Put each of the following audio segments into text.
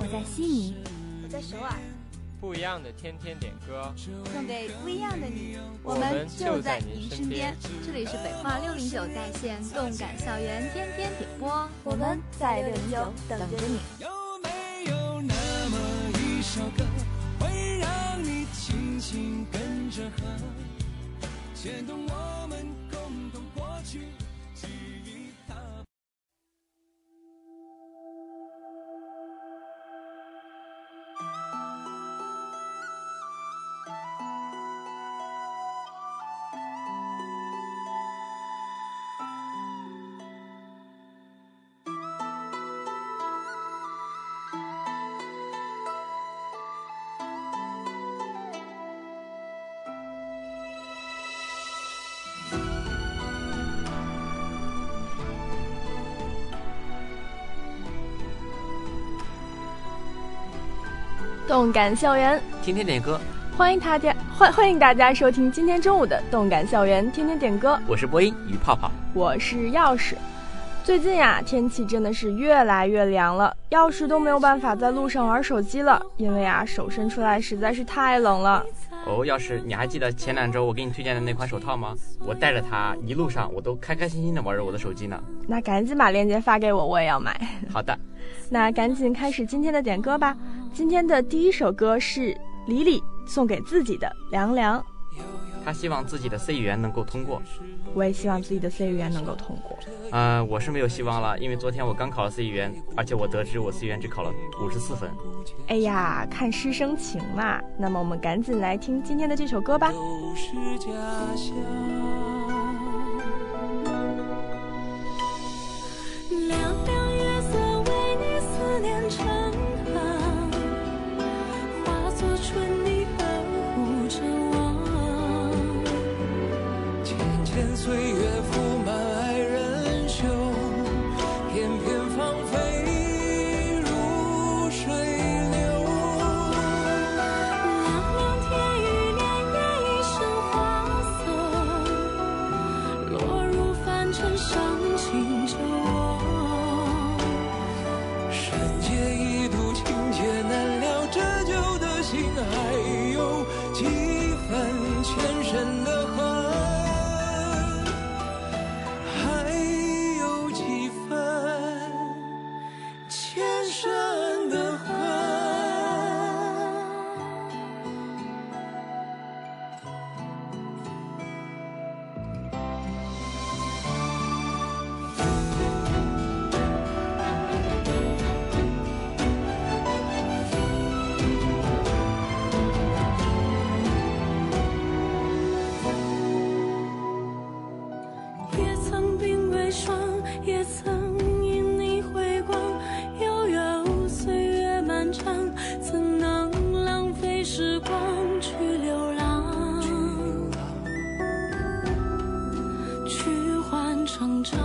我在悉尼，我在首尔。不一样的天天点歌，送给不一样的你。我们就在您身边。这里是北化六零九在线动感校园天天点播，我们在六零九等着你。有没有那么一首歌，会让你轻轻跟着和，牵动我们共同过去？动感校园，天天点歌，欢迎大家欢欢迎大家收听今天中午的动感校园天天点歌。我是播音于泡泡，我是钥匙。最近呀，天气真的是越来越凉了，钥匙都没有办法在路上玩手机了，因为啊，手伸出来实在是太冷了。哦，钥匙，你还记得前两周我给你推荐的那款手套吗？我戴着它一路上，我都开开心心的玩着我的手机呢。那赶紧把链接发给我，我也要买。好的，那赶紧开始今天的点歌吧。今天的第一首歌是李李送给自己的《凉凉》，他希望自己的 C 语言能够通过，我也希望自己的 C 语言能够通过。呃，我是没有希望了，因为昨天我刚考了 C 语言，而且我得知我 C 语言只考了五十四分。哎呀，看师生情嘛。那么我们赶紧来听今天的这首歌吧。凉岁月覆满爱人袖，片片芳菲如水流。凉凉天雨，潋滟一身花色，落入凡尘伤前生成长。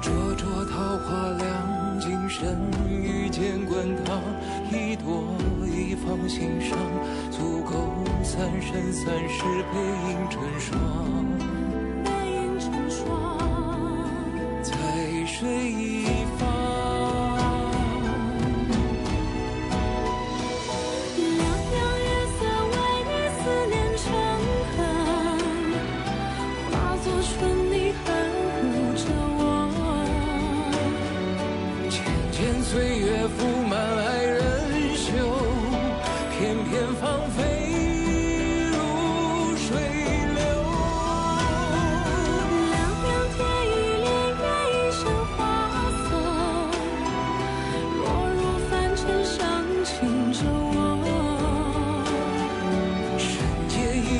灼灼桃花凉，今生遇见滚烫，一朵一放心上，足够三生三世背影成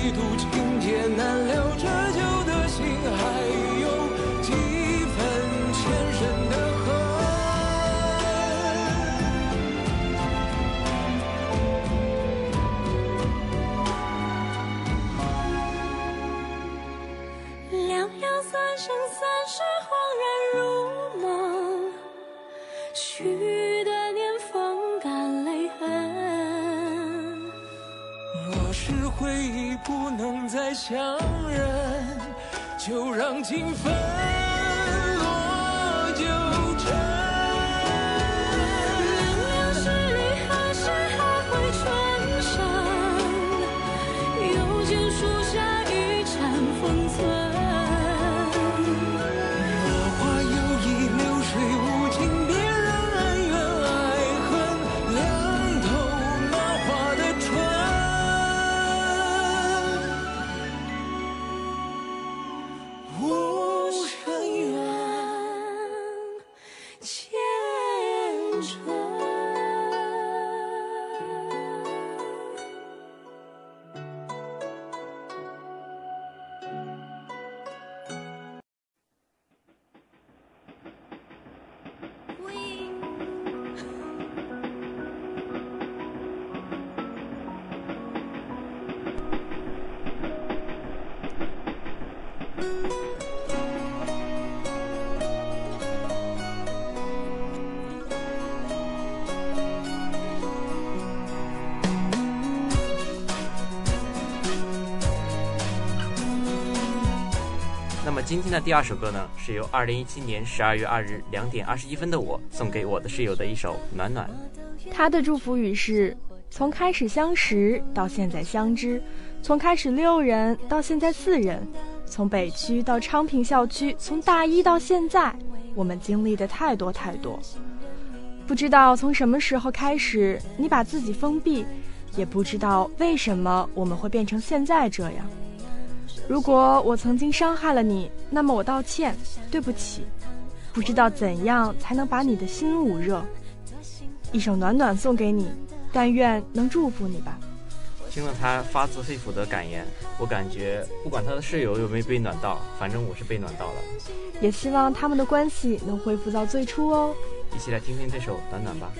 夜一度情劫难了，折旧的心还有几分前生的恨。两两三生三世，恍然如梦，不能再相认，就让情分。今天的第二首歌呢，是由二零一七年十二月二日两点二十一分的我送给我的室友的一首《暖暖》。他的祝福语是：从开始相识到现在相知，从开始六人到现在四人，从北区到昌平校区，从大一到现在，我们经历的太多太多。不知道从什么时候开始，你把自己封闭，也不知道为什么我们会变成现在这样。如果我曾经伤害了你，那么我道歉，对不起。不知道怎样才能把你的心捂热。一首暖暖送给你，但愿能祝福你吧。听了他发自肺腑的感言，我感觉不管他的室友有没有被暖到，反正我是被暖到了。也希望他们的关系能恢复到最初哦。一起来听听这首《暖暖》吧。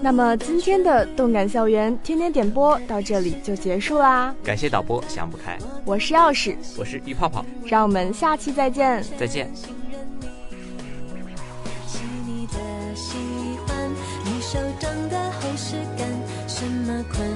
那么今天的动感校园天天点播到这里就结束啦。感谢导播想不开，我是钥匙，我是玉泡泡，让我们下期再见。再见。细腻的喜欢，你手掌的厚实感，什么困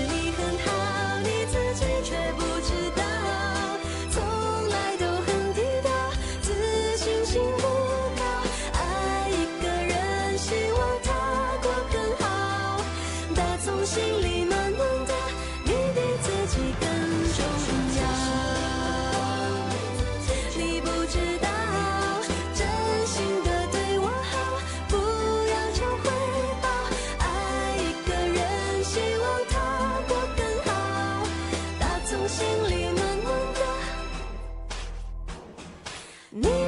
Nee.